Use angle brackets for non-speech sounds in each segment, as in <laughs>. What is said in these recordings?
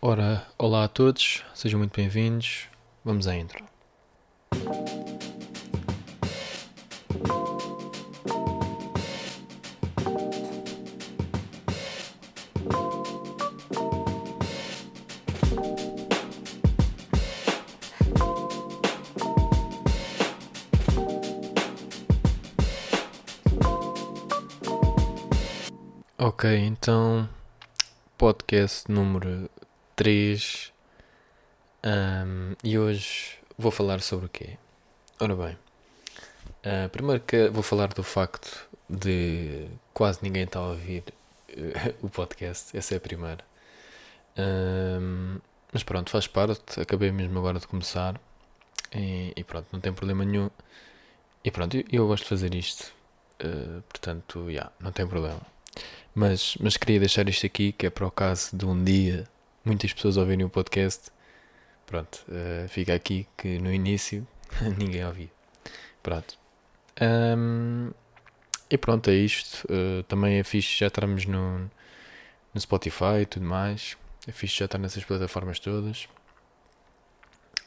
Ora, olá a todos, sejam muito bem-vindos. Vamos à intro. Ok, então podcast número 3 um, e hoje vou falar sobre o quê? Ora bem, uh, primeiro que vou falar do facto de quase ninguém estar a ouvir uh, <laughs> o podcast, essa é a primeira. Um, mas pronto, faz parte, acabei mesmo agora de começar e, e pronto, não tem problema nenhum. E pronto, eu, eu gosto de fazer isto, uh, portanto, já, yeah, não tem problema. Mas, mas queria deixar isto aqui, que é para o caso de um dia muitas pessoas ouvirem o podcast. Pronto, uh, fica aqui que no início <laughs> ninguém ouvia. Pronto. Um, e pronto, é isto. Uh, também é fixe já estarmos no, no Spotify e tudo mais. É fixe já estar nessas plataformas todas.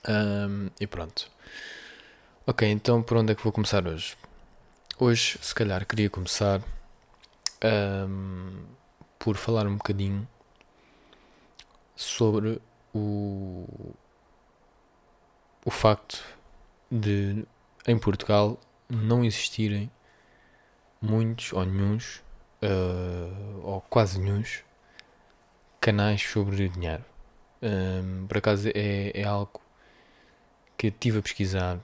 Um, e pronto. Ok, então por onde é que vou começar hoje? Hoje, se calhar, queria começar um, por falar um bocadinho sobre o, o facto de em Portugal não existirem muitos ou nenhums uh, ou quase nenhums canais sobre dinheiro. Um, por acaso é, é algo que estive a pesquisar,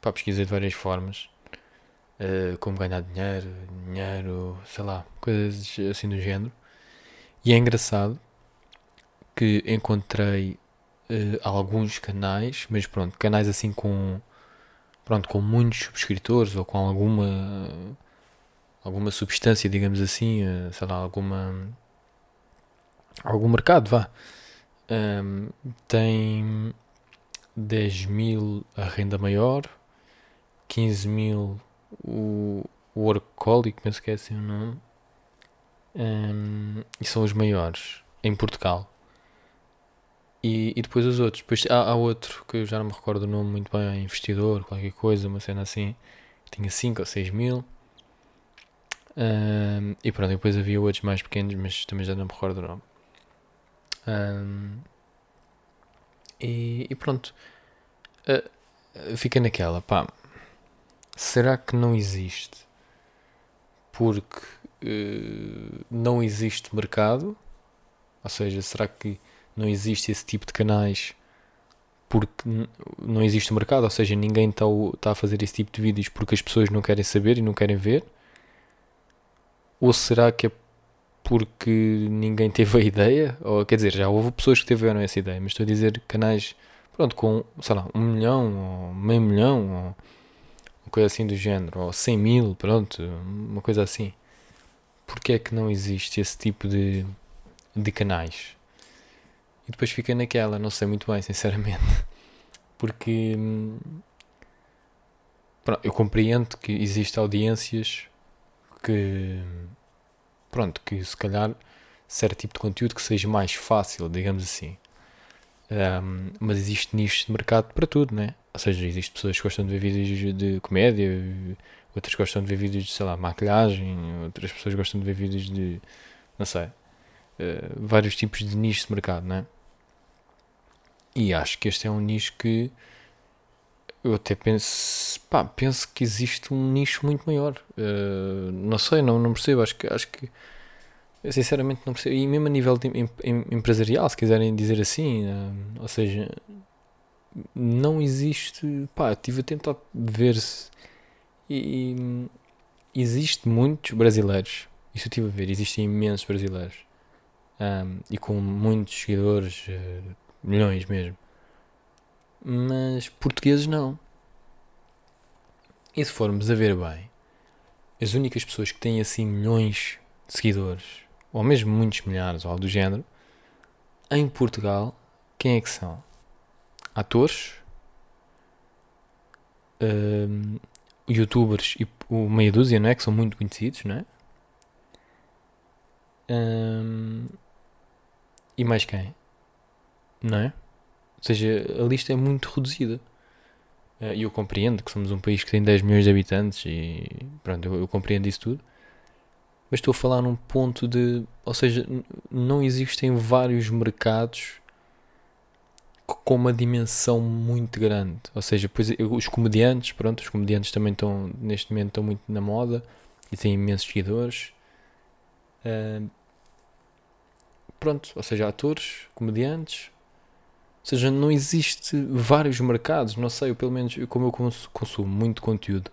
para pesquisar de várias formas uh, como ganhar dinheiro, dinheiro, sei lá, coisas assim do género. E é engraçado que encontrei uh, alguns canais, mas pronto, canais assim com pronto, com muitos subscritores ou com alguma alguma substância, digamos assim, uh, sei lá, alguma algum mercado, vá. Um, tem 10 mil a renda maior, 15 mil o, Workaholic, penso que é assim o nome. Um, e são os maiores em Portugal. E, e depois os outros. Depois há, há, outro que eu já não me recordo o nome muito bem, é investidor, qualquer coisa, uma cena assim. Tinha 5 ou 6 mil. Um, e pronto, depois havia outros mais pequenos, mas também já não me recordo o nome. Um, e, e, pronto. Uh, fica naquela, pá será que não existe? Porque uh, não existe mercado? Ou seja, será que não existe esse tipo de canais porque não existe mercado? Ou seja, ninguém está tá a fazer esse tipo de vídeos porque as pessoas não querem saber e não querem ver? Ou será que é porque ninguém teve a ideia? Ou quer dizer, já houve pessoas que tiveram essa ideia, mas estou a dizer canais, pronto, com, sei lá, um milhão, ou meio milhão, ou uma coisa assim do género, ou 100 mil, pronto, uma coisa assim. Porquê é que não existe esse tipo de, de canais? E depois fica naquela, não sei muito bem, sinceramente. <laughs> Porque pronto, eu compreendo que existem audiências que pronto, que se calhar certo tipo de conteúdo que seja mais fácil, digamos assim. Um, mas existe nicho de mercado para tudo, né? Ou seja, existem pessoas que gostam de ver vídeos de comédia, outras gostam de ver vídeos de, sei lá, maquilhagem, outras pessoas gostam de ver vídeos de, não sei, uh, vários tipos de nichos de mercado, né? E acho que este é um nicho que eu até penso, pá, penso que existe um nicho muito maior. Uh, não sei, não, não percebo. Acho que, acho que sinceramente não percebo. E mesmo a nível de, em, em, empresarial, se quiserem dizer assim, uh, ou seja, não existe. Pá, estive a tentar ver se. E, e existe muitos brasileiros. Isso eu estive a ver. Existem imensos brasileiros. Um, e com muitos seguidores, uh, milhões mesmo. Mas portugueses não. E se formos a ver bem, as únicas pessoas que têm assim milhões de seguidores, ou mesmo muitos milhares, ou algo do género, em Portugal, quem é que são? atores, youtubers e o meia dúzia, não é? Que são muito conhecidos, não é? Um, e mais quem? Não é? Ou seja, a lista é muito reduzida. Eh, E eu compreendo que somos um país que tem 10 milhões de habitantes e pronto, eu, eu compreendo isso tudo. Mas estou a falar num ponto de. Ou seja, não existem vários mercados co- com uma dimensão muito grande. Ou seja, pois os comediantes, pronto, os comediantes também estão, neste momento, estão muito na moda e têm imensos seguidores. Ah, pronto, ou seja, atores, comediantes. Seja, não existe vários mercados, não sei, eu, pelo menos como eu cons- consumo muito conteúdo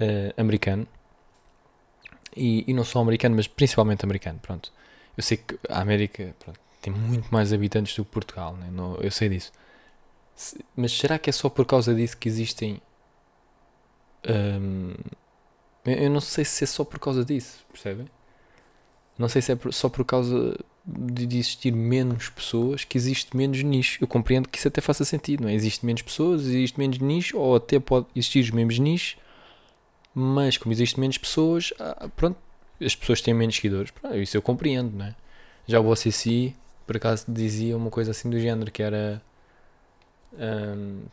ah, americano, e, e não só americano, mas principalmente americano, pronto. Eu sei que a América pronto, tem muito mais habitantes do que Portugal, né? não, eu sei disso. Se- mas será que é só por causa disso que existem. hum, eu não sei se é só por causa disso, percebem? Não sei se é só por causa de existir menos pessoas que existe menos nicho. Eu compreendo que isso até faça sentido, não é? Existe menos pessoas, existe menos nicho, ou até pode existir os mesmos nichos, mas como existe menos pessoas, ah, pronto, as pessoas têm menos seguidores. Pronto, isso eu compreendo, não é? Já o OCC, por acaso, dizia uma coisa assim do género, que era...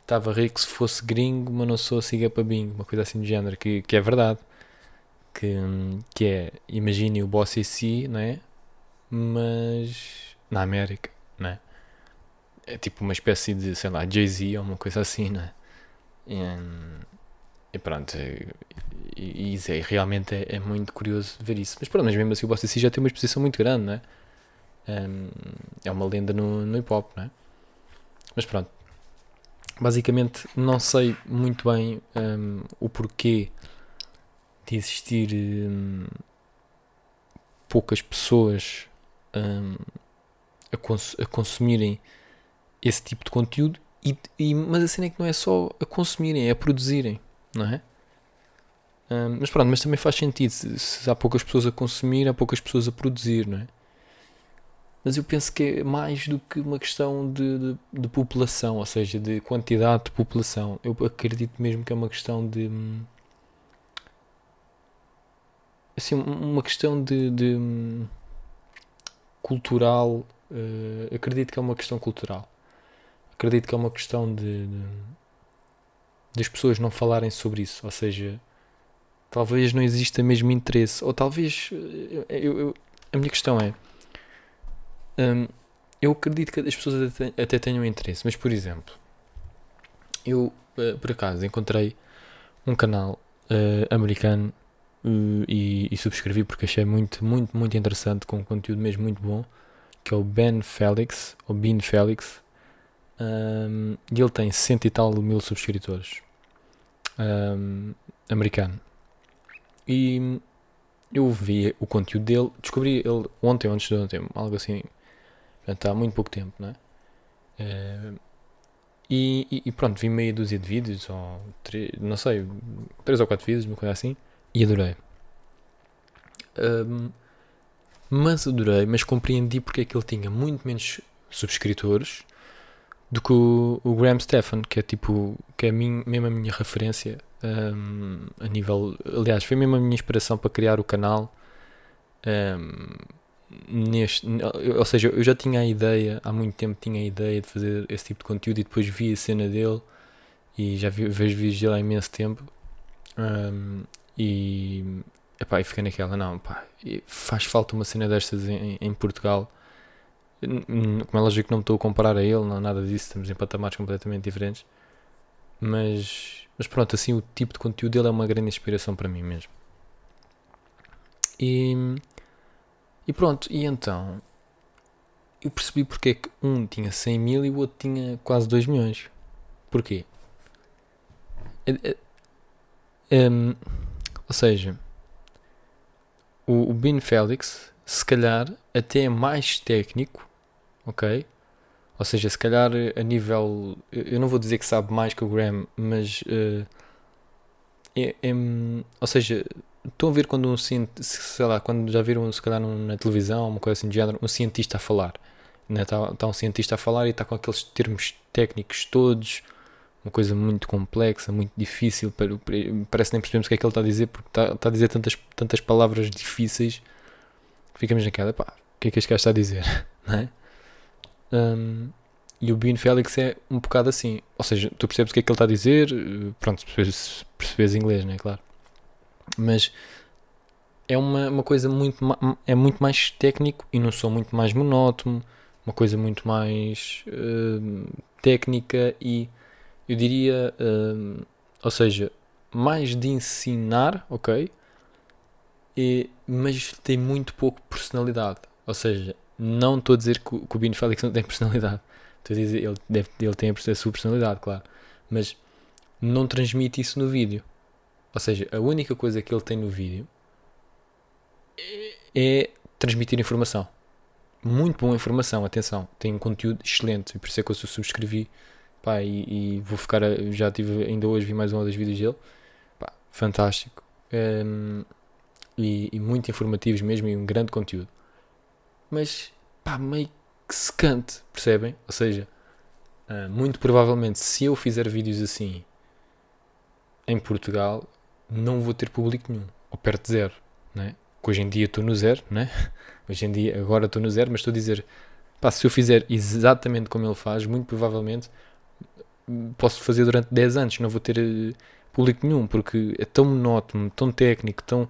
Estava rico se fosse gringo, mas não sou siga para bingo. Uma coisa assim do género, que, que é verdade. Que, hum, que é, imagine o OCC, não é? Mas na América, não é? É tipo uma espécie de, sei lá, Jay-Z ou uma coisa assim, não é? E, e pronto, e, e isso é, realmente é, é muito curioso ver isso. Mas pronto, mas mesmo assim o Bossa já tem uma exposição muito grande, não é? É uma lenda no, no hip hop, não é? Mas pronto, basicamente não sei muito bem hum, o porquê de existir hum, poucas pessoas hum, a, cons- a consumirem esse tipo de conteúdo, e, e- mas a cena é que não é só a consumirem, é a produzirem, não é? Hum, mas pronto, mas também faz sentido. Se, se há poucas pessoas a consumir, há poucas pessoas a produzir, não é? Mas eu penso que é mais do que uma questão de, de, de população, ou seja, de quantidade de população. Eu acredito mesmo que é uma questão de. hum, Assim, um- uma questão de. de, hum, cultural. eh, acredito que é uma questão cultural. Acredito que é uma questão de, de das pessoas não falarem sobre isso. Ou seja, talvez não exista mesmo interesse. Ou talvez. eh, eu- eu- a minha questão é. hum, eu acredito que as pessoas até, até tenham interesse, mas por exemplo, eu eh, por acaso encontrei um canal eh, americano eh, e, e subscrevi porque achei muito, muito, muito interessante, com um conteúdo mesmo muito bom, que é o Ben Felix, ou Ben Felix, hum, e ele tem cento e tal mil subscritores, hum, americano. E eu vi o conteúdo dele, descobri ele ontem antes de ontem, algo assim, portanto, há muito pouco tempo, não é? E, e- e pronto, vi meia dúzia de vídeos, ou três, não sei, três ou quatro vídeos, uma coisa assim, e adorei. Ahm, mas adorei, mas compreendi porque é que ele tinha muito menos subscritores do que o, o Graham Stephan, que é tipo, que é a minha, mesmo a minha referência ahm, a nível, aliás, foi mesmo a minha inspiração para criar o canal. ahm, neste, ou seja, eu já tinha a ideia, há muito tempo tinha a ideia de fazer esse tipo de conteúdo e depois vi a cena dele e já vi, vejo vídeos dele há imenso tempo ahm, e, epá, e fiquei naquela, não, pá, faz falta uma cena destas em, em Portugal. Como é lógico não me estou a comparar a ele, não nada disso, estamos em patamares completamente diferentes. Mas, mas pronto, assim o tipo de conteúdo dele é uma grande inspiração para mim mesmo. E, e pronto, e então eu percebi porque é que um tinha 100 mil e o outro tinha quase 2 milhões. Porquê? É- é- Hum, ou seja, o, o Ben Félix, se calhar, até é mais técnico, ok? Ou seja, se calhar a nível. Eu não vou dizer que sabe mais que o Graham, mas. eh, é, é, ou seja, estão a ver quando um. Sei lá, quando já viram, se calhar, num- na televisão, uma coisa assim de género, um cientista a falar. Está tá um cientista a falar e está com aqueles termos técnicos todos uma coisa muito complexa, muito difícil, para- parece que nem percebemos o que é que ele está a dizer, porque está, está a dizer tantas, tantas palavras difíceis ficamos naquela, pá, o que é que este gajo está a dizer? <laughs> Não é? Hum, e o Bean Félix é um bocado assim. Ou seja, tu percebes o que é que ele está a dizer, pronto, percebes, percebes inglês, não é claro? Mas é uma, uma coisa muito, é muito mais técnico e não sou muito mais monótono, uma coisa muito mais uh, técnica e eu diria, uh, ou seja, mais de ensinar, ok? E, mas tem muito pouco personalidade. Ou seja, não estou a dizer que o, que o Bino Félix não tem personalidade. Estou a dizer, ele, deve, ele tem a sua personalidade, claro. Mas não transmite isso no vídeo. Ou seja, a única coisa que ele tem no vídeo é transmitir informação. Muito boa informação, atenção. Tem um conteúdo excelente. E por isso é que eu subscrevi. Pá, e, e vou ficar. A, já tive, ainda hoje vi mais um ou dois vídeos dele. Pá, fantástico. Um, e, e, muito informativos mesmo. E um grande conteúdo. Mas, pá, meio que secante, percebem? Ou seja, uh, muito provavelmente, se eu fizer vídeos assim em Portugal, não vou ter público nenhum, ou perto de zero, né? Que hoje em dia estou no zero, né? <laughs> Hoje em dia, agora estou no zero, mas estou a dizer, pá, se eu fizer exatamente como ele faz, muito provavelmente posso fazer durante 10 anos, não vou ter uh, público nenhum, porque é tão monótono, tão técnico, tão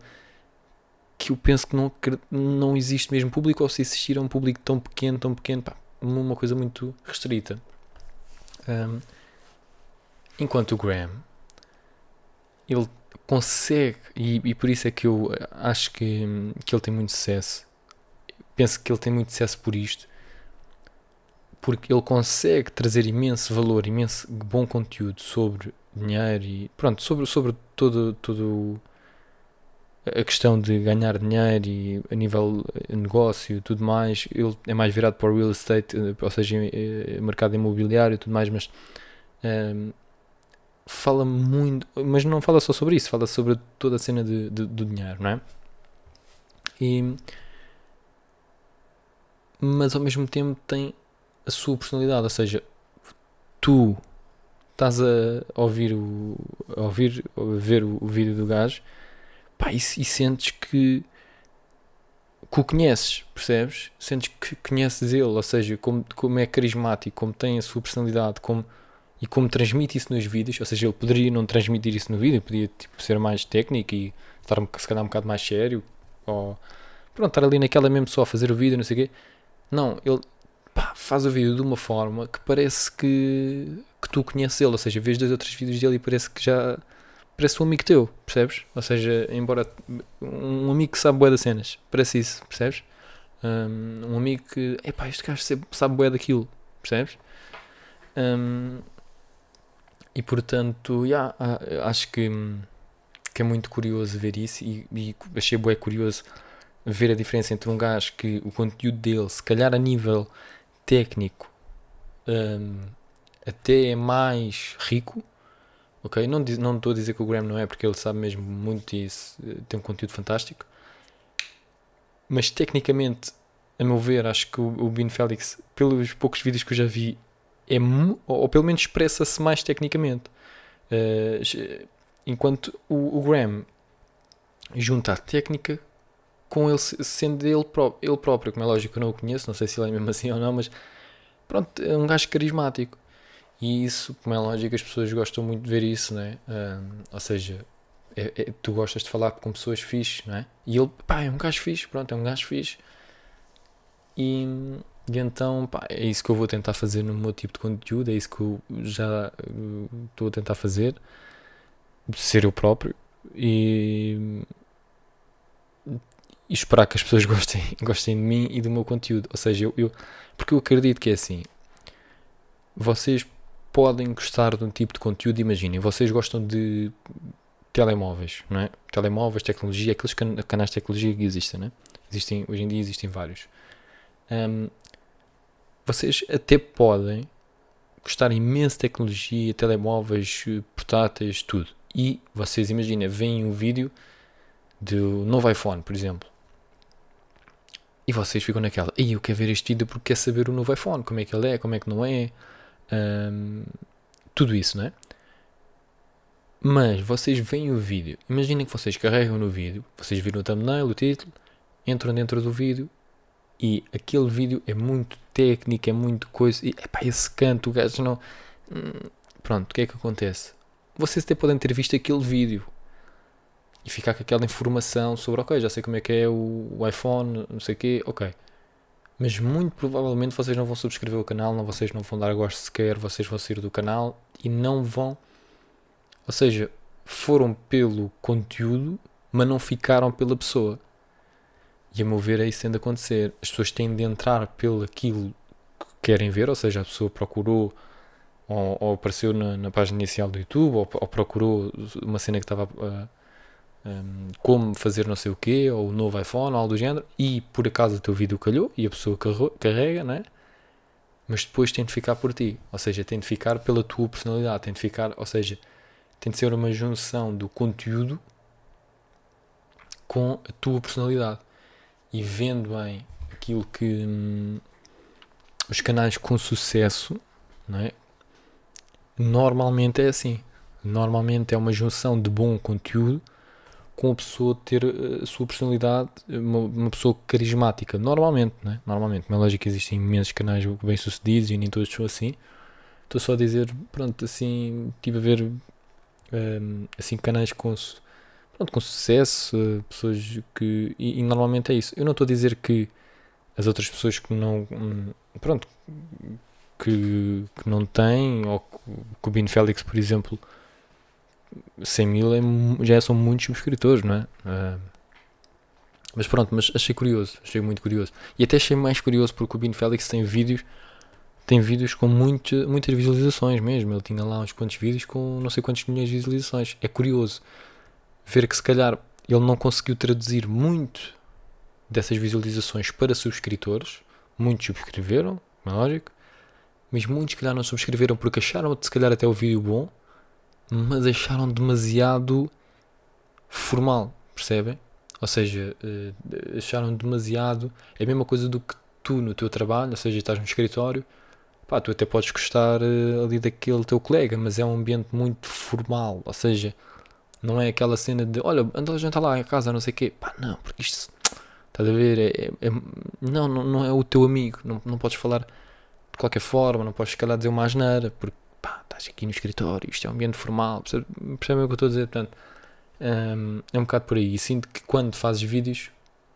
que eu penso que não, não existe mesmo público, ou se existir é um público tão pequeno, tão pequeno, pá, uma coisa muito restrita. Um, enquanto o Graham, ele consegue, e, e, por isso é que eu acho que, que ele tem muito sucesso. Penso que ele tem muito sucesso por isto, porque ele consegue trazer imenso valor, imenso bom conteúdo sobre dinheiro e pronto, sobre, sobre todo, todo a questão de ganhar dinheiro e a nível negócio tudo mais, ele é mais virado para o real estate, eh, ou seja, eh, mercado imobiliário e tudo mais, mas um, ehm, fala muito, mas não fala só sobre isso, fala sobre toda a cena de, de, do dinheiro, não é? E, mas ao mesmo tempo tem a sua personalidade, ou seja, tu estás a ouvir o a ouvir, a ver o, o vídeo do gajo pá, e, e sentes que, que o conheces, percebes? Sentes que conheces ele, ou seja, como, como é carismático, como tem a sua personalidade, como, e como transmite isso nos vídeos, ou seja, ele poderia não transmitir isso no vídeo, podia tipo, ser mais técnico e estar se calhar um bocado mais sério, ou pronto, estar ali naquela mesmo só a fazer o vídeo, não sei o quê. Não, ele pá, faz o vídeo de uma forma que parece que, que tu conheces ele, ou seja, vês dois outros vídeos dele e parece que já parece um amigo teu, percebes? Ou seja, embora um amigo que sabe bué das cenas, parece isso, percebes? Um, um amigo que, epá, este gajo sabe bué daquilo, percebes? Um, e portanto, yeah, acho que, que é muito curioso ver isso e, e achei bué curioso ver a diferença entre um gajo que o conteúdo dele, se calhar a nível técnico, um, até é mais rico, ok? Não, não estou a dizer que o Graham não é, porque ele sabe mesmo muito e tem um conteúdo fantástico. Mas tecnicamente, a meu ver, acho que o, o Bean Felix, pelos poucos vídeos que eu já vi, é ou pelo menos expressa-se mais tecnicamente. Uh, enquanto o, o Graham junta a técnica com ele sendo ele, pró ele próprio, como é lógico, eu não o conheço, não sei se ele é mesmo <laughs> assim ou não, mas pronto, é um gajo carismático. E isso, como é lógico, as pessoas gostam muito de ver isso, né? Ou seja, é, é, tu gostas de falar com pessoas fixes, não é? E ele, pá, é um gajo fixe, pronto, é um gajo fixe. E, e então, pá, é isso que eu vou tentar fazer no meu tipo de conteúdo, é isso que eu já estou a tentar fazer, ser eu próprio e, e esperar que as pessoas <laughs> gostem, gostem de mim e do meu conteúdo. Ou seja, eu, eu porque eu acredito que é assim, vocês podem gostar de um tipo de conteúdo. Imaginem, vocês gostam de telemóveis, não é? Telemóveis, tecnologia, aqueles can canais de tecnologia que existem, né? Existem, hoje em dia existem vários. Um, vocês até podem gostar imenso de tecnologia, telemóveis, portáteis, tudo. E vocês imaginem, veem um vídeo do novo iPhone, por exemplo. E vocês ficam naquela, e eu quero ver este vídeo porque quer saber o novo iPhone, como é que ele é, como é que não é, tudo isso, não é? Mas vocês veem o vídeo, imaginem que vocês carregam no vídeo, vocês viram o thumbnail, o título, entram dentro do vídeo E aquele vídeo é muito técnico, é muito coisa. E epá, esse canto, o gajo não. Hum, pronto, o que é que acontece? Vocês até podem ter visto aquele vídeo e ficar com aquela informação sobre, ok, já sei como é que é o, iPhone, não sei o quê, ok. Mas muito provavelmente vocês não vão subscrever o canal, não, vocês não vão dar gosto sequer, vocês vão sair do canal e não vão. Ou seja, foram pelo conteúdo, mas não ficaram pela pessoa. E a meu ver é isso tende a acontecer. As pessoas têm de entrar pelo aquilo que querem ver, ou seja, a pessoa procurou ou, ou apareceu na, na, página inicial do YouTube, ou, ou procurou uma cena que estava uh, um, como fazer não sei o quê, ou o novo iPhone, ou algo do género, e por acaso o teu vídeo calhou e a pessoa carrega, né? mas depois tem de ficar por ti, ou seja, tem de ficar pela tua personalidade, tem de ficar, ou seja, tem de ser uma junção do conteúdo com a tua personalidade e vendo bem aquilo que hum, os canais com sucesso, não é? Normalmente é assim. Normalmente é uma junção de bom conteúdo com a pessoa ter eh, a sua personalidade, uma, uma pessoa carismática. Normalmente, né? Normalmente. Como é lógico que existem imensos canais bem sucedidos e nem todos são assim. Estou só a dizer, pronto, assim, estive a ver um, ehm, assim, canais com, pronto, com sucesso, eh, pessoas que. E, e, normalmente é isso. Eu não estou a dizer que as outras pessoas que não. Hum, pronto. Que, que não têm, ou que o Bin Félix, por exemplo, 100 mil é, já são muitos subscritores, não é? Uh, mas pronto, mas achei curioso, achei muito curioso. E até achei mais curioso porque o Bin Félix tem vídeos, tem vídeos com muito, muitas visualizações mesmo. Ele tinha lá uns quantos vídeos com não sei quantos milhões de visualizações. É curioso ver que se calhar ele não conseguiu traduzir muito dessas visualizações para subscritores. Muitos subscreveram, é lógico. Mas muitos se calhar não subscreveram porque acharam se calhar até o vídeo bom mas acharam demasiado formal, percebem? Ou seja, uh, acharam demasiado. É a mesma coisa do que tu no teu trabalho, ou seja, estás no escritório, pá, tu até podes gostar uh, ali daquele teu colega, mas é um ambiente muito formal, ou seja, não é aquela cena de olha, anda a jantar lá em casa, não sei o quê, pá, não, porque isto estás a ver, é, é, é, não, não, não é o teu amigo, não, não podes falar de qualquer forma, não podes, se calhar, dizer uma asneira, porque pá, estás aqui no escritório, isto é um ambiente formal, percebem percebe o que eu estou a dizer? Portanto, um, é um bocado por aí. E sinto que quando fazes vídeos,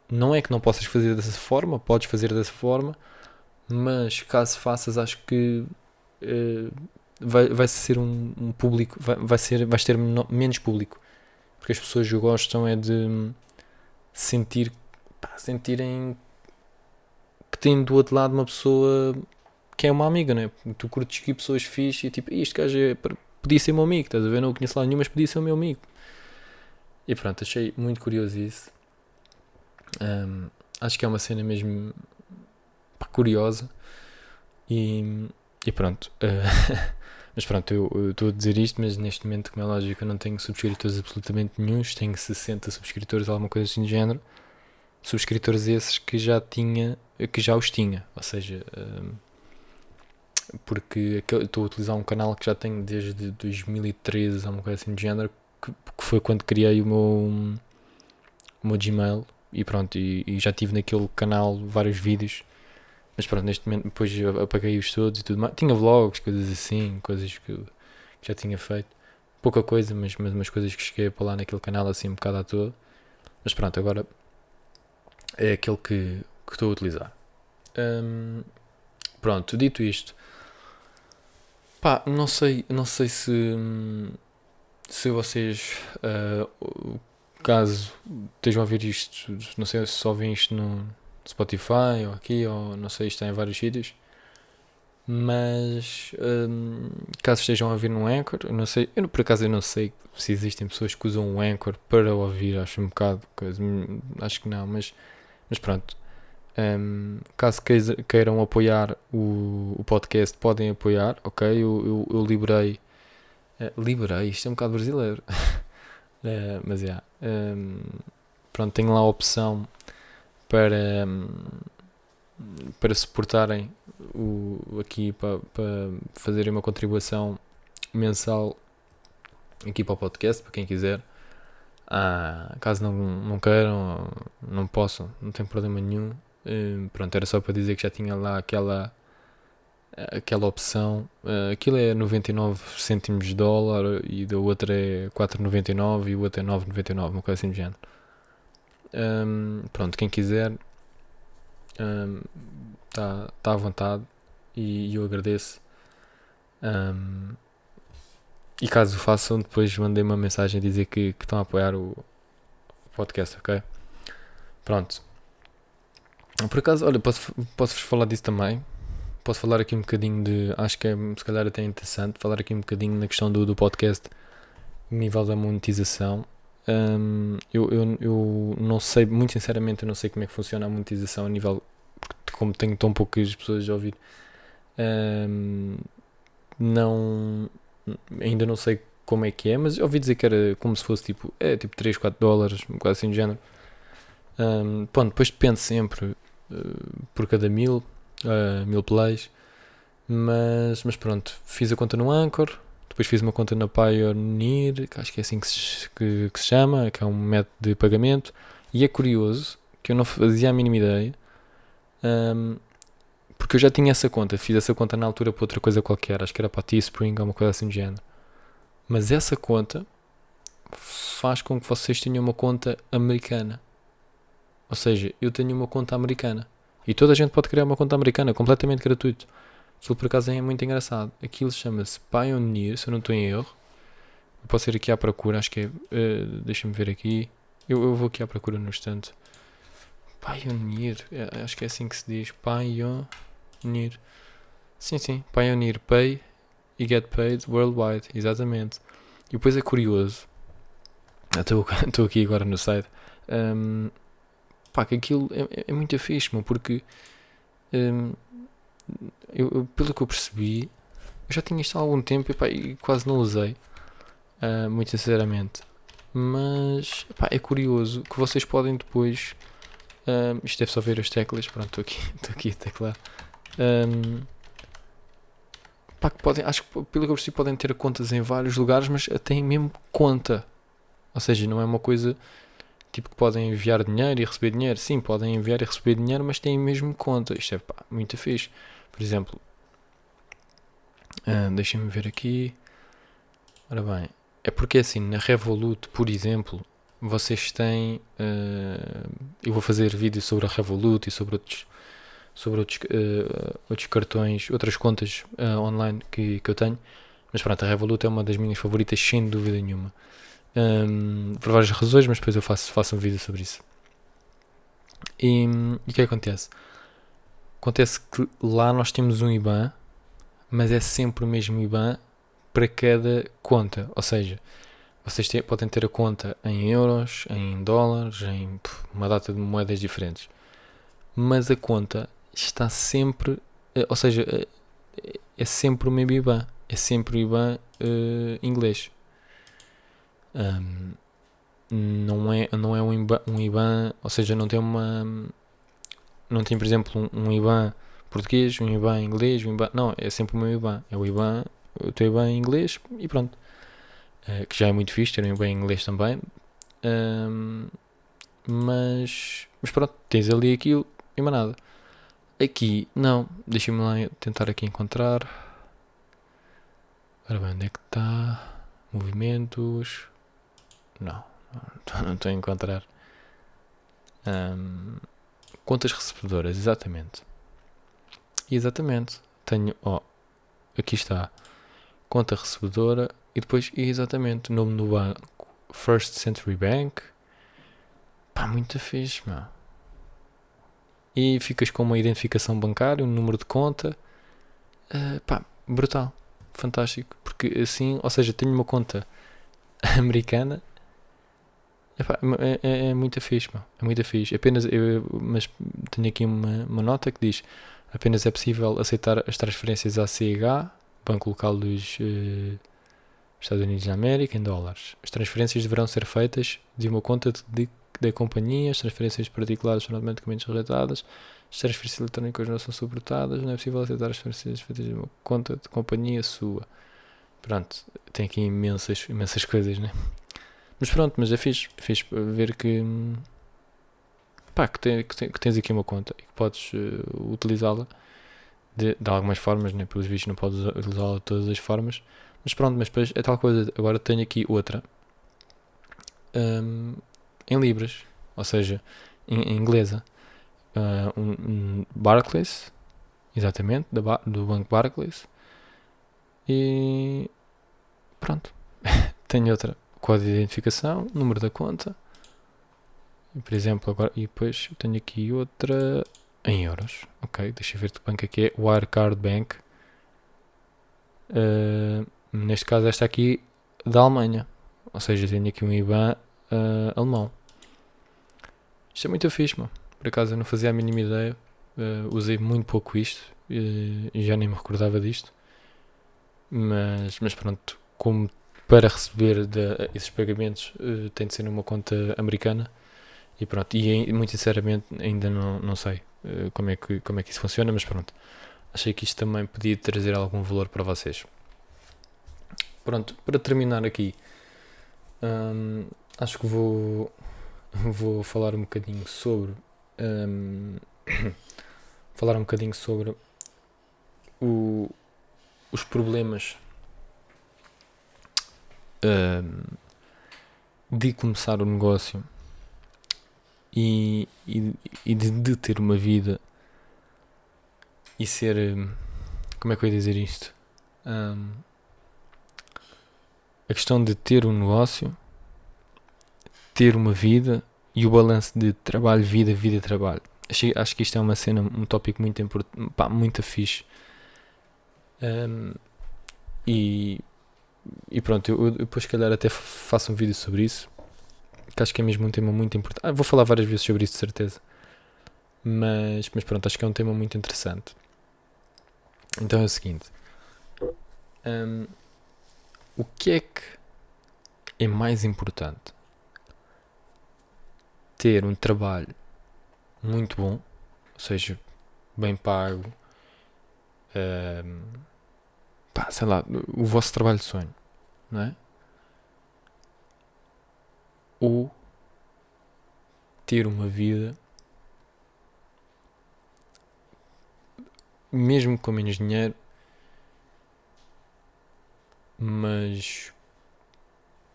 não é que não possas fazer dessa forma, podes fazer dessa forma, mas caso faças, acho que uh, vai, vai ser um, um público, vai, vai ser, vais ter menos público, porque as pessoas gostam é de sentir, pá, sentirem que têm do outro lado uma pessoa que é uma amiga, né? Tu curtes que pessoas fixe e tipo, isto gajo é, podia ser meu amigo, estás a ver? Não conheço lá nenhum, mas podia ser o meu amigo. E pronto, achei muito curioso isso. Um, acho que é uma cena mesmo curiosa. E, e pronto. Uh, <laughs> mas pronto, eu estou a dizer isto, mas neste momento, como é lógico, eu não tenho subscritores absolutamente nenhums. Tenho 60 subscritores, alguma coisa assim do género. Subscritores esses que já tinha, que já os tinha. Ou seja, porque estou a utilizar um canal que já tenho desde 2013, uma coisa assim de género, que, que foi quando criei o meu, o meu Gmail e pronto, e, e, já tive naquele canal vários vídeos, mas pronto, neste momento depois apaguei-os todos e tudo mais. Tinha vlogs, coisas assim, coisas que, que já tinha feito. Pouca coisa, mas, mas umas coisas que cheguei para lá naquele canal assim um bocado à toa. Mas pronto, agora é aquele que, que estou a utilizar. Um, pronto, dito isto, Pá, não sei, não sei se, se vocês, uh, caso estejam a ouvir isto, não sei se só ouvem isto no Spotify ou aqui, ou não sei, está em vários sítios. Mas um, caso estejam a ouvir no Anchor, não sei, eu por acaso eu não sei se existem pessoas que usam o Anchor para ouvir, acho um bocado, coisa, acho que não, mas, mas pronto. Um, caso queiram apoiar o, o podcast, podem apoiar, ok? Eu, eu, eu liberei. Uh, liberei, isto é um bocado brasileiro. uh, <laughs> mas é. Yeah, um, pronto, tenho lá a opção para, um, para suportarem o, aqui para, para fazerem uma contribuição mensal aqui para o podcast, para quem quiser. Ah, caso não, não queiram, não possam, não tem problema nenhum Uh, pronto, era só para dizer que já tinha lá aquela aquela opção. Uh, aquilo é 99 cêntimos de dólar e da outra é 4,99 e o outro é 9,99, uma coisa assim do género. Um, pronto, quem quiser está um, tá à vontade e, e eu agradeço. Um, e caso façam, depois mandei uma mensagem a dizer que, que estão a apoiar o, podcast, ok? Pronto. Por acaso, olha, posso, posso vos falar disso também. Posso falar aqui um bocadinho de. Acho que é se calhar até interessante falar aqui um bocadinho na questão do, do podcast, nível da monetização. Um, eu, eu, eu não sei, muito sinceramente, eu não sei como é que funciona a monetização a nível. Como tenho tão poucas pessoas a ouvir, um, não. Ainda não sei como é que é, mas ouvi dizer que era como se fosse tipo, é tipo 3, 4 dólares, bocado assim de género. Um, pronto, depois depende sempre por cada mil, uh, mil plays. Mas, mas pronto, fiz a conta no Anchor, depois fiz uma conta na Pioneer, que acho que é assim que se, que, que se chama, que é um método de pagamento. E é curioso que eu não fazia a mínima ideia, um, porque eu já tinha essa conta, fiz essa conta na altura para outra coisa qualquer, acho que era para Teespring ou uma coisa assim do género. Mas essa conta faz com que vocês tenham uma conta americana. Ou seja, eu tenho uma conta americana. E toda a gente pode criar uma conta americana, completamente gratuito. Aquilo por acaso é muito engraçado. Aquilo chama-se Pioneer, se eu não estou em erro. Eu posso ir aqui à procura, acho que é. Uh, Deixa-me ver aqui. Eu, eu, vou aqui à procura no instante. Pioneer, é, acho que é assim que se diz. Pioneer. Sim, sim. Pioneer Pay e get paid worldwide, exatamente. E depois é curioso, <laughs> estou aqui agora no site, um, pá, que aquilo é, é muito fixe, porque um, eu, eu, pelo que eu percebi, eu já tinha isto há algum tempo e, pá, e quase não usei, uh, muito sinceramente. Mas pá, é curioso que vocês podem depois. Um, isto deve só ver as teclas. Pronto, estou aqui, <laughs> aqui a teclar. Um, pá, que podem, acho que pelo que eu percebi podem ter contas em vários lugares, mas têm mesmo conta. Ou seja, não é uma coisa tipo que podem enviar dinheiro e receber dinheiro. Sim, podem enviar e receber dinheiro, mas têm mesmo conta. Isto é pá, muito fixe. Por exemplo, uh, deixem-me ver aqui. Ora bem, é porque assim, na Revolut, por exemplo, vocês têm. Uh, eu vou fazer vídeos sobre a Revolut e sobre outros sobre outros, uh, outros cartões, outras contas uh, online que, que eu tenho. Mas pronto, a Revolut é uma das minhas favoritas, sem dúvida nenhuma. Um, por várias razões, mas depois eu faço, faço um vídeo sobre isso. E, o que acontece? Acontece que lá nós temos um IBAN, mas é sempre o mesmo IBAN para cada conta. Ou seja, vocês te, podem ter a conta em euros, em dólares, em uma data de moedas diferentes. Mas a conta está sempre, eh, ou seja, eh, é sempre o mesmo IBAN, é sempre o IBAN uh, inglês. Um, não é, não é um IBAN, um IBAN, ou seja, não tem uma, não tem, por exemplo, um, um IBAN português, um IBAN inglês, um IBAN, não, é sempre o meu IBAN, é o IBAN, o teu IBAN em inglês e pronto. Uh, que já é muito fixe ter um IBAN em inglês também. Um, mas, mas pronto, tens ali aquilo e mais nada. Aqui, não. Deixa-me lá tentar aqui encontrar. Ora bem, onde é que está? Movimentos. Não, <laughs> não estou a encontrar. Um, contas recebedoras, exatamente. Exatamente. Tenho, ó, aqui está. Conta recebedora e depois, exatamente, nome do banco. First Century Bank. Pá, muito fixe, meu e ficas com uma identificação bancária, um número de conta. Uh, pá, brutal, fantástico. Porque assim, ou seja, tenho uma conta <laughs> americana. Epá, é, é, é muito fixe, mano. é muito fixe. Apenas, eu, mas tenho aqui uma, uma nota que diz: apenas é possível aceitar as transferências à CH, Banco Local dos uh, Estados Unidos da América, em dólares. As transferências deverão ser feitas de uma conta de da companhia, as transferências particulares são automaticamente rejeitadas, as transferências eletrónicas não são suportadas, não é possível aceitar as transferências feitas de uma conta de companhia sua. Pronto, tem aqui imensas, imensas coisas, né? Mas pronto, mas é fixe, fixe ver que pá, que, tem, que, tem- que tens aqui uma conta e que podes eh, utilizá-la de, de algumas formas, né? pelos vistos não podes utilizá-la de todas as formas, mas pronto, mas depois é tal coisa, agora tenho aqui outra hum, em libras, ou seja, em, em inglesa, Ah, um, um Barclays, exatamente, do banco Barclays, e pronto, <laughs> tenho outra, código de identificação, número da conta, por exemplo, agora, e depois tenho aqui outra em euros, ok, deixa eu ver de banco é que é, Wirecard Bank, Ah, neste caso esta aqui da Alemanha, ou seja, tenho aqui um IBAN ah, alemão. Isto é muito fixe, mano. Por acaso eu não fazia a mínima ideia. ah, usei muito pouco isto e já nem me recordava disto. Mas, mas pronto, como para receber de- esses pagamentos eh, tem de ser numa conta americana. E pronto, e muito sinceramente ainda não, não sei eh, como, é que, como é que isso funciona, mas pronto. Achei que isto também podia trazer algum valor para vocês. Pronto, para terminar aqui, hum, acho que vou, <laughs> vou falar um bocadinho sobre hum, <coughs> falar um bocadinho sobre o- os problemas de começar o negócio e, e, e de, de ter uma vida e ser como é que eu ia dizer isto? Hum, a questão de ter um negócio, ter uma vida e o balanço de trabalho, vida, vida, trabalho. Achei- acho que isto é uma cena, um tópico muito importante, pá, muito fixe. Um, e, e pronto, eu, eu depois, se calhar, até fa- faço um vídeo sobre isso. Que acho que é mesmo um tema muito importante. Ah, vou falar várias vezes sobre isso, de certeza. Mas, mas pronto, acho que é um tema muito interessante. Então é o seguinte: um, o que é que é mais importante? Ter um trabalho muito bom, ou seja, bem pago, um, pá, sei lá, o vosso trabalho de sonho, não é? Ou ter uma vida, mesmo com menos dinheiro, mas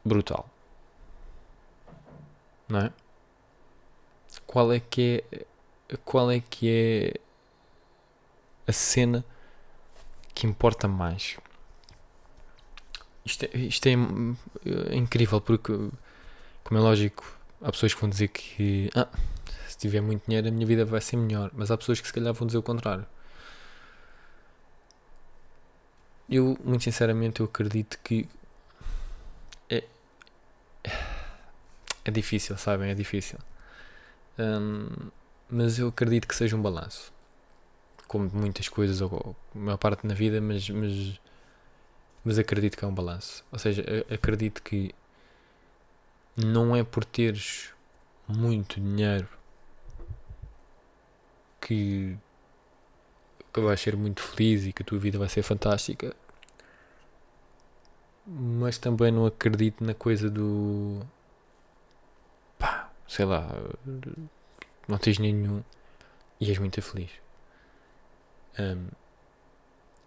brutal, não é? Qual é que é, qual é que é a cena que importa mais? Isto é, isto é, hum, é incrível porque, como é lógico, há pessoas que vão dizer que ah, se tiver muito dinheiro a minha vida vai ser melhor, mas há pessoas que se calhar vão dizer o contrário. Eu, muito sinceramente, eu acredito que é, é difícil, sabem? É difícil. Hum, mas eu acredito que seja um balanço. Como muitas coisas, ou, ou a maior parte na vida, mas, mas, mas acredito que é um balanço. Ou seja, acredito que não é por teres muito dinheiro que, que vais ser muito feliz e que a tua vida vai ser fantástica. Mas também não acredito na coisa do pá, sei lá, não tens nenhum e és muito feliz. Hum,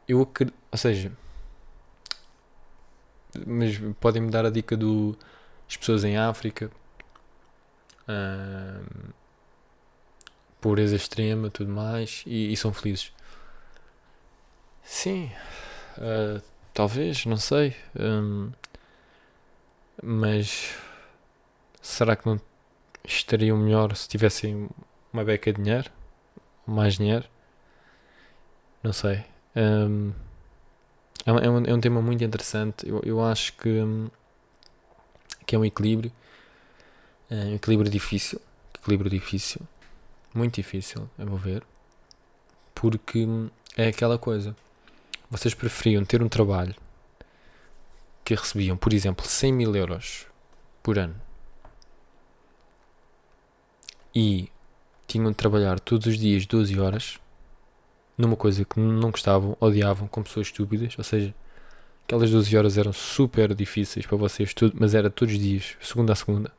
eu acredito, ou seja, mas podem-me dar a dica do as pessoas em África, hum, pobreza extrema, tudo mais, e, e são felizes. Sim, ah, talvez, não sei, hum, mas será que não estariam melhor se tivessem uma beca de dinheiro? Mais dinheiro? Não sei. Hum, é, um, é, um, é um tema muito interessante. Eu, eu acho que, hum, que é um equilíbrio. É um equilíbrio difícil. Equilíbrio difícil. Muito difícil, a meu ver. Porque hum, é aquela coisa. Vocês preferiam ter um trabalho que recebiam, por exemplo, 100 mil euros por ano e tinham de trabalhar todos os dias 12 horas numa coisa que não gostavam, odiavam, com pessoas estúpidas, ou seja, aquelas 12 horas eram super difíceis para vocês, tudo, mas era todos os dias, segunda a segunda.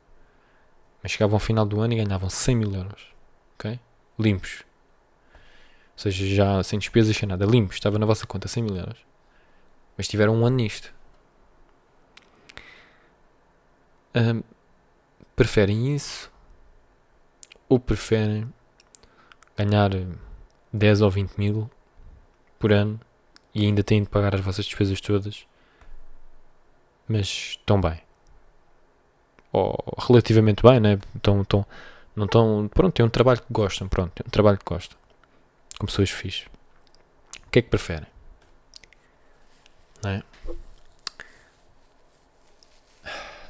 Mas chegavam ao final do ano e ganhavam 100 mil euros. ok? Limpos. Ou seja, já sem despesas, sem nada. Limpos. Estava na vossa conta 100 mil euros. Mas tiveram um ano nisto. Um, preferem isso? Ou preferem ganhar 10 ou 20 mil por ano e ainda têm de pagar as vossas despesas todas, mas estão bem? Ou relativamente bem, né? Estão, estão, não estão. Pronto, é um trabalho que gostam. Pronto, é um trabalho que gostam. Com pessoas fixas. O que é que preferem? Não é?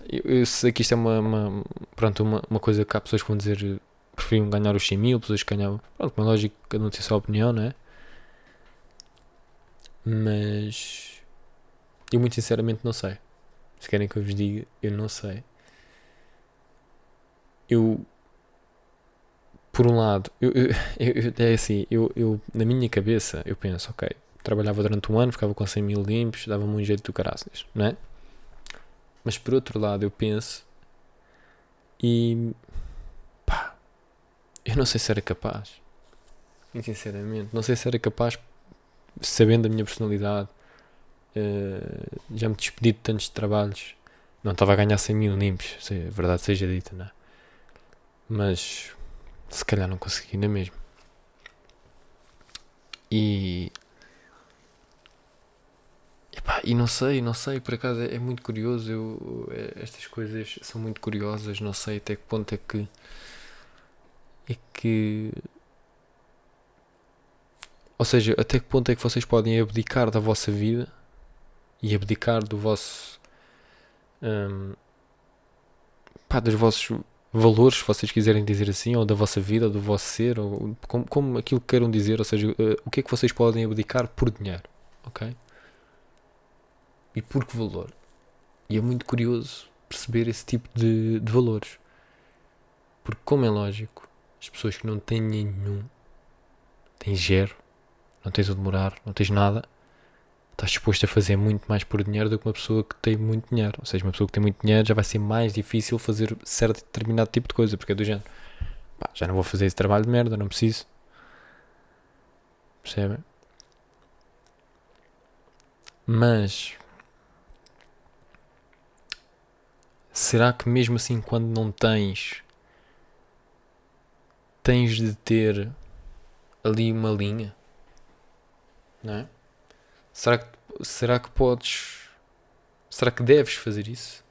Eu, eu sei que isto é uma, uma, pronto, uma, uma coisa que há pessoas que vão dizer preferiam ganhar os 100 mil, pessoas que ganhavam. Pronto, uma lógica, cada um tem a sua opinião, não é? Mas eu muito sinceramente não sei. Se querem que eu vos diga, eu não sei. Eu por um lado, eu, eu, <laughs> eu, é assim, eu, eu, na minha cabeça, eu penso, ok, trabalhava durante um ano, ficava com 100 mil limpos, dava-me um jeito do caraças, não é? Mas por outro lado, eu penso e pá, eu não sei se era capaz, sinceramente, não sei se era capaz, sabendo a minha personalidade, uh, já me despedi de tantos trabalhos, não estava a ganhar 100 mil limpos, se a verdade seja dita, não é? Mas se calhar não consegui ainda mesmo. E. Epá, e não sei, não sei, por acaso é, é muito curioso. Eu, é, estas coisas são muito curiosas, não sei até que ponto é que. É que. Ou seja, até que ponto é que vocês podem abdicar da vossa vida e abdicar do vosso. Um, pá, dos vossos valores, se vocês quiserem dizer assim, ou da vossa vida, do vosso ser, ou como, como aquilo que queiram dizer, ou seja, uh, o que é que vocês podem abdicar por dinheiro, ok? E por que valor? E é muito curioso perceber esse tipo de, de valores. Porque, como é lógico, as pessoas que não têm nenhum, têm zero, não tens onde morar, não tens nada, estás disposto a fazer muito mais por dinheiro do que uma pessoa que tem muito dinheiro. Ou seja, uma pessoa que tem muito dinheiro já vai ser mais difícil fazer certo determinado tipo de coisa, porque é do género. Pá, já não vou fazer esse trabalho de merda, não preciso. Percebem? Mas. Será que mesmo assim, quando não tens. Tens de ter ali uma linha? Não é? Será que, será que podes. Será que deves fazer isso?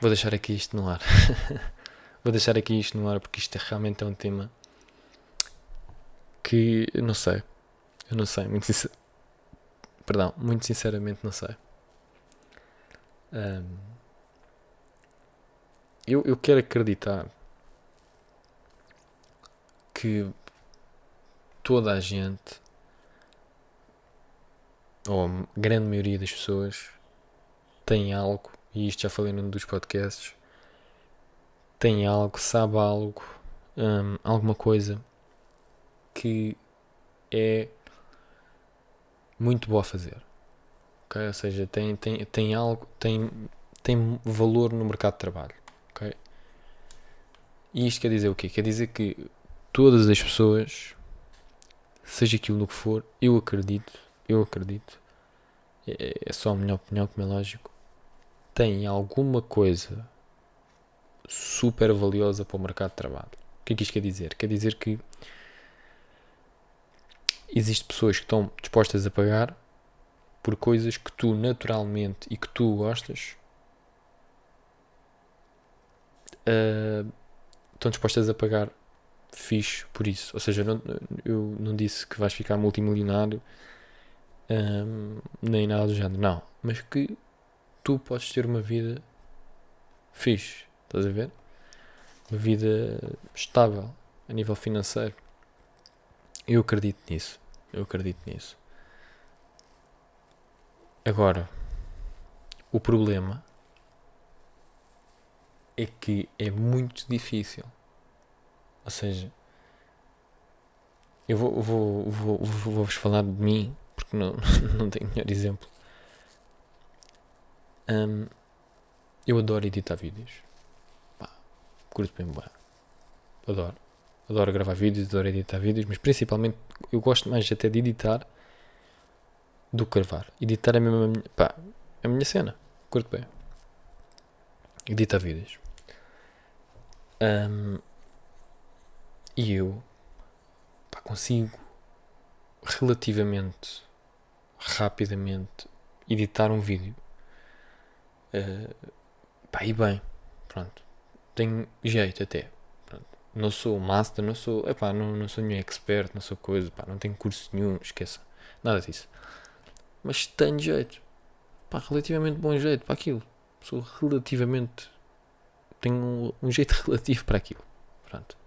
Vou deixar aqui isto no ar. <laughs> Vou deixar aqui isto no ar porque isto é realmente é um tema que eu não sei. Eu não sei, muito sincer... Perdão, muito sinceramente não sei. Um, eu, eu quero acreditar que toda a gente, ou a grande maioria das pessoas, tem algo, e isto já falei num dos podcasts, tem algo, sabe algo, um, alguma coisa que é muito boa a fazer. Okay? Ou seja, tem, tem, tem algo, tem, tem valor no mercado de trabalho. E isto quer dizer o quê? Quer dizer que todas as pessoas seja aquilo no que for, eu acredito, eu acredito, é, é só a minha opinião, como é lógico, tem alguma coisa super valiosa para o mercado de trabalho. O que é que isto quer dizer? Quer dizer que existem pessoas que estão dispostas a pagar por coisas que tu naturalmente e que tu gostas uh, estão dispostas a pagar fixe por isso. Ou seja, não, eu não disse que vais ficar multimilionário um, nem nada do género, não. Mas que tu podes ter uma vida fixe, estás a ver? Uma vida estável a nível financeiro. Eu acredito nisso. Eu acredito nisso. Agora, o problema é que é muito difícil ou seja, eu vou, vou, vou, vou vos falar de mim, porque não, <laughs> não tenho melhor exemplo. Um, eu adoro editar vídeos. Pá, Curto bem, bué. Adoro. Adoro gravar vídeos, adoro editar vídeos, mas principalmente eu gosto mais até de editar do que gravar. Editar é mesmo a minha, pá, é a minha cena. Curto bem. Editar vídeos. Um, e eu pá, consigo relativamente rapidamente editar um vídeo. Uh, pá, e bem, pronto. Tenho jeito até. Pronto. Não sou master, não sou, epá, não, não sou nenhum expert, não sou coisa, pá, não tenho curso nenhum, esqueça. Nada disso. Mas tenho jeito. Pá, relativamente bom jeito para aquilo. Sou relativamente. Tenho um, um jeito <laughs> relativo para aquilo. Pronto.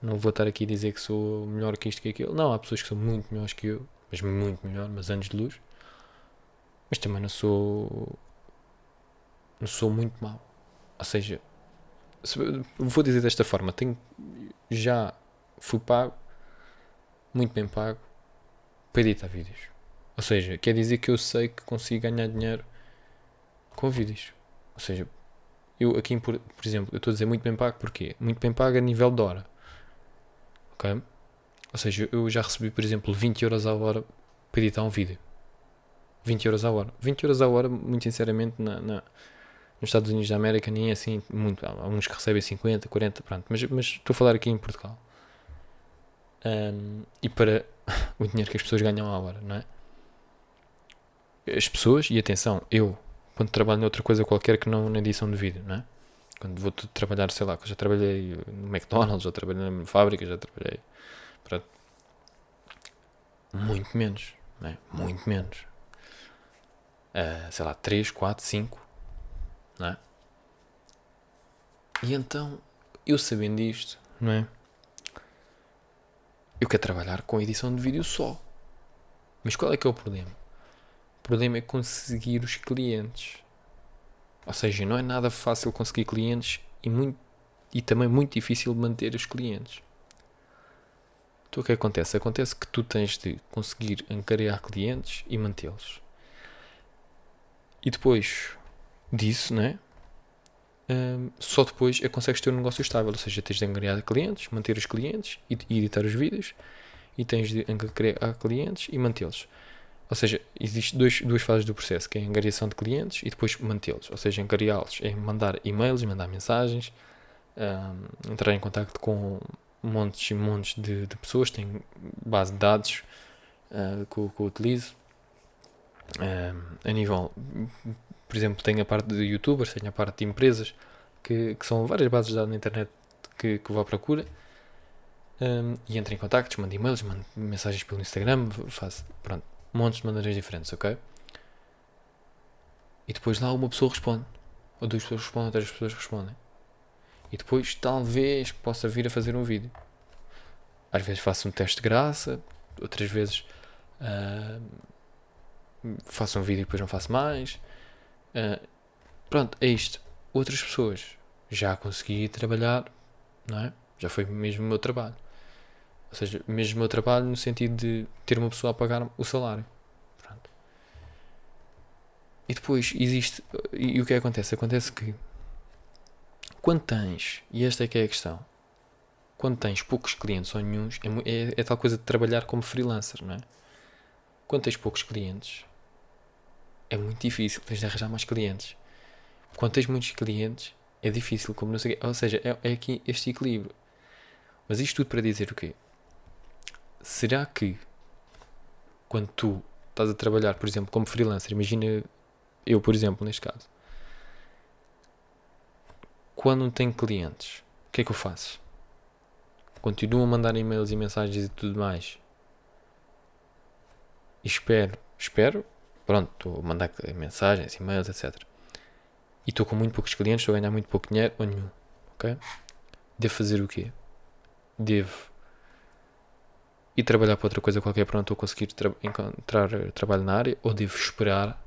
Não vou estar aqui a dizer que sou melhor que isto que aquilo. Não, há pessoas que são muito melhores que eu, mas muito melhor, mas anos de luz. Mas também não sou. Não sou muito mau. Ou seja, vou dizer desta forma: tenho, já fui pago, muito bem pago, para editar vídeos. Ou seja, quer dizer que eu sei que consigo ganhar dinheiro com vídeos. Ou seja, eu aqui, por, por exemplo, eu estou a dizer muito bem pago porque Muito bem pago a nível de hora. Ok? Ou seja, eu já recebi, por exemplo, 20 euros a hora para editar um vídeo. 20 euros a hora. 20 euros a hora, muito sinceramente, na, na, nos Estados Unidos da América nem é assim muito. Há uns que recebem 50, 40, pronto. Mas, mas estou a falar aqui em Portugal. Um, e para <laughs> o dinheiro que as pessoas ganham à hora, não é? As pessoas, e atenção, eu, quando trabalho noutra coisa qualquer que não na edição de vídeo, não é? Quando vou trabalhar, sei lá, já trabalhei no McDonald's, já trabalhei na fábrica, já trabalhei. Pronto. Muito menos, não é? Muito menos. Uh, sei lá, 3, 4, 5. Não é? E então, eu sabendo isto, não é? Eu quero trabalhar com edição de vídeo só. Mas qual é que é o problema? O problema é conseguir os clientes. Ou seja, não é nada fácil conseguir clientes e, muito, e também muito difícil manter os clientes. Então o que acontece? Acontece que tu tens de conseguir angariar clientes e mantê-los. E depois disso, né? Um, só depois é que consegues ter um negócio estável. Ou seja, tens de angariar clientes, manter os clientes e, e editar os vídeos. E tens de angariar clientes e mantê-los. Ou seja, existem duas fases do processo, que é a angariação de clientes e depois mantê-los. Ou seja, angariá-los é mandar e-mails, mandar mensagens, um, entrar em contato com montes e montes de, de pessoas, tem base de dados uh, que, que eu utilizo. Um, a nível, por exemplo, tem a parte de youtubers, tem a parte de empresas, que, que são várias bases de dados na internet que, que vou à procura. Um, e entra em contactos, manda e-mails, manda mensagens pelo Instagram, faz, pronto, montes de maneiras diferentes, ok? E depois lá uma pessoa responde, ou duas pessoas respondem, ou três pessoas respondem. E depois talvez possa vir a fazer um vídeo. Às vezes faço um teste de graça, outras vezes uh, faço um vídeo e depois não faço mais. Uh, pronto, é isto. Outras pessoas já consegui trabalhar, não é? Já foi mesmo o meu trabalho. Ou seja, mesmo o meu trabalho no sentido de ter uma pessoa a pagar o salário. Pronto. E depois existe. E, o que acontece? Acontece que quando tens, e esta é que é a questão, quando tens poucos clientes ou nenhums, é, é, é tal coisa de trabalhar como freelancer, não é? Quando tens poucos clientes, é muito difícil, tens de arranjar mais clientes. Quando tens muitos clientes, é difícil, como não sei Ou seja, é, é aqui este equilíbrio. Mas isto tudo para dizer o quê? Será que quando tu estás a trabalhar, por exemplo, como freelancer, imagina eu, por exemplo, neste caso, quando não tenho clientes, o que é que eu faço? Continuo a mandar e-mails e mensagens e tudo mais. E espero, espero pronto, estou a mandar mensagens, e-mails, etc. E estou com muito poucos clientes, estou a ganhar muito pouco dinheiro ou nenhum. Ok? Devo fazer o quê? Devo ir trabalhar para outra coisa qualquer para não estou a conseguir tra encontrar trabalho na área ou devo esperar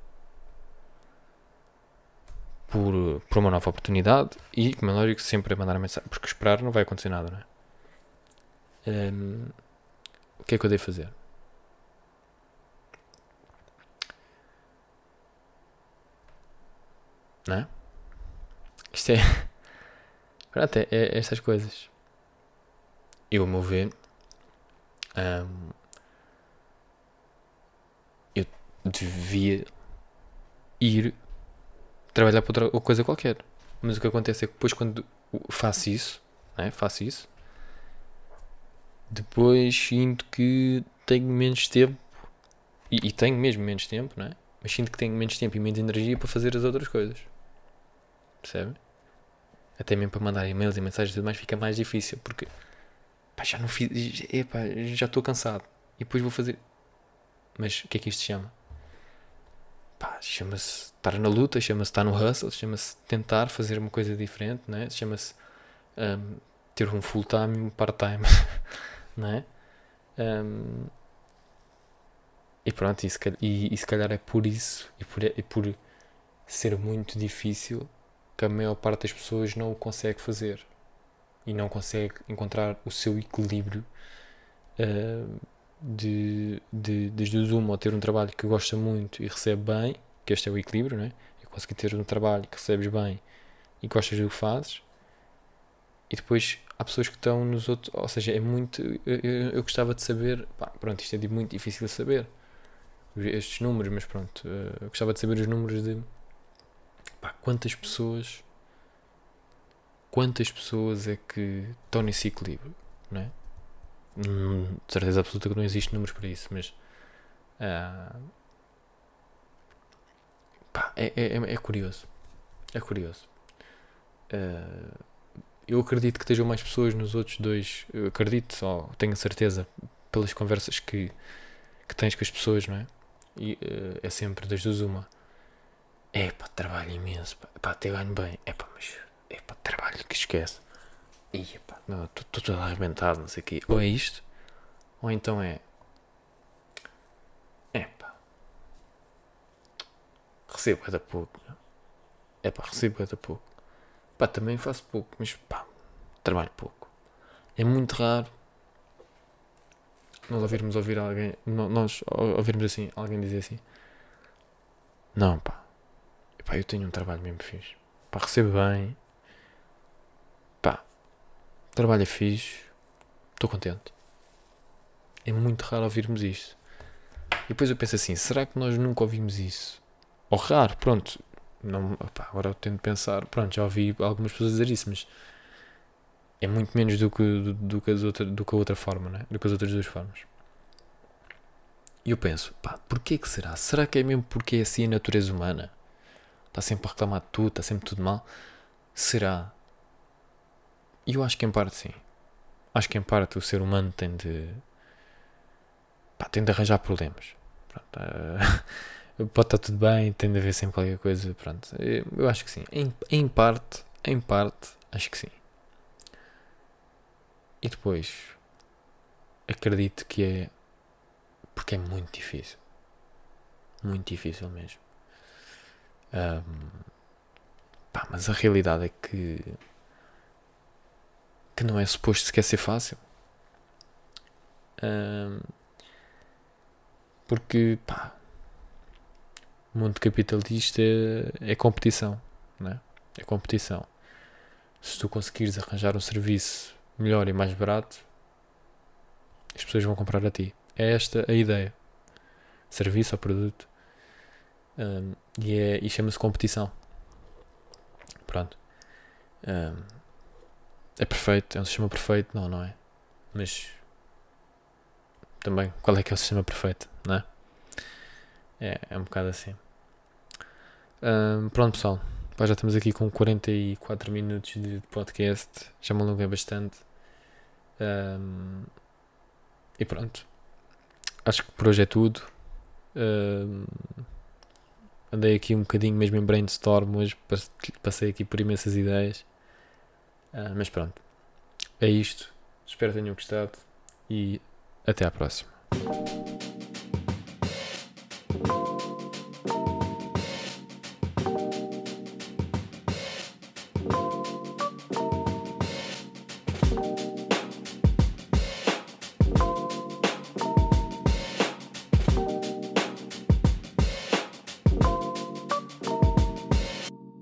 por, por uma nova oportunidade e, como é lógico, sempre a mandar mensagem, porque esperar não vai acontecer nada, não é? Um, o que é que eu devo fazer? Não é? Isto é. <laughs> Pronto, é, é estas coisas. Eu, a meu ver, hum, eu devia ir trabalhar para outra coisa qualquer. Mas o que acontece é que depois quando faço isso, né, faço isso, depois sinto que tenho menos tempo e, e, tenho mesmo menos tempo, não é? Mas sinto que tenho menos tempo e menos energia para fazer as outras coisas. Percebe? Até mesmo para mandar e-mails e mensagens e tudo mais fica mais difícil porque pá, já não fiz, epá, já estou cansado e depois vou fazer. Mas o que é que isto chama? Pá, chama-se estar na luta, chama-se estar no hustle, chama-se tentar fazer uma coisa diferente, né? chama-se um, ter um full-time e um part-time, <laughs> não é? Um, e pronto, e se, calhar, e, e se, calhar é por isso e por, e por ser muito difícil que a maior parte das pessoas não o consegue fazer e não consegue encontrar o seu equilíbrio uh, de, de, desde o Zoom ou ter um trabalho que gosta muito e recebe bem, que este é o equilíbrio, né? é conseguir ter um trabalho que recebes bem e gostas do que fazes, e depois há pessoas que estão nos outros, ou seja, é muito. Eu, eu, eu gostava de saber, pá, pronto, isto é muito difícil de saber, estes números, mas pronto, eh, eu gostava de saber os números de pá, quantas pessoas. Quantas pessoas é que estão nesse equilíbrio, não é? Hum, de certeza absoluta que não existe números para isso, mas uh, pá, é, é, é, curioso. É curioso. Uh, eu acredito que estejam mais pessoas nos outros dois. Eu acredito, só tenho certeza, pelas conversas que, que tens com as pessoas, não é? E uh, é sempre das duas uma. É pá, trabalho imenso, pá, pá até ganho bem. É pá, mas é pá, trabalho que esquece. E pá, estou todo arrebentado, não sei o quê. Ou é isto, ou então é. É pá. Recebo cada pouco. É pá, recebo cada pouco. Pá, também faço pouco, mas pá, trabalho pouco. É muito raro nós ouvirmos ouvir alguém, nós ouvirmos assim, alguém dizer assim: Não, pá, eu tenho um trabalho mesmo fixe. Pá, recebo bem, trabalho é fixe, estou contente. É muito raro ouvirmos isto. E depois eu penso assim, será que nós nunca ouvimos isso? Ou raro, pronto. Não, opa, agora eu tento pensar, pronto, já ouvi algumas pessoas dizer isso, mas é muito menos do que, do, do que, as outra, do que a outra forma, né? do que as outras duas formas. E eu penso, pá, porquê que será? Será que é mesmo porque é assim a natureza humana? Está sempre a reclamar de tudo, está sempre tudo mal? Será? E eu acho que em parte sim. Acho que em parte o ser humano tem de. Pá, tem de arranjar problemas. Pronto, uh, <laughs> pode estar tudo bem, tem de haver sempre qualquer coisa. Pronto, eu acho que sim. Em, em parte, em parte, acho que sim. E depois, acredito que é. Porque é muito difícil. Muito difícil mesmo. Um, pá, mas a realidade é que que não é suposto sequer ser fácil. Um, porque, pá, o mundo capitalista é, é competição, né? É competição. Se tu conseguires arranjar um serviço melhor e mais barato, as pessoas vão comprar a ti. É esta a ideia. Serviço ou produto. Um, e é, e chama-se competição. Pronto. Um, é perfeito, é um sistema perfeito, não, não é? Mas também, qual é que é o sistema perfeito, não é? É, é um bocado assim. Um, pronto, pessoal. já estamos aqui com 44 minutos de podcast. Já me alonguei bastante. Um, e pronto. Acho que por hoje é tudo. Um, andei aqui um bocadinho mesmo em brainstorm hoje. Passei aqui por imensas ideias. Uh, mas pronto, é isto. Espero que tenham gostado e até à próxima.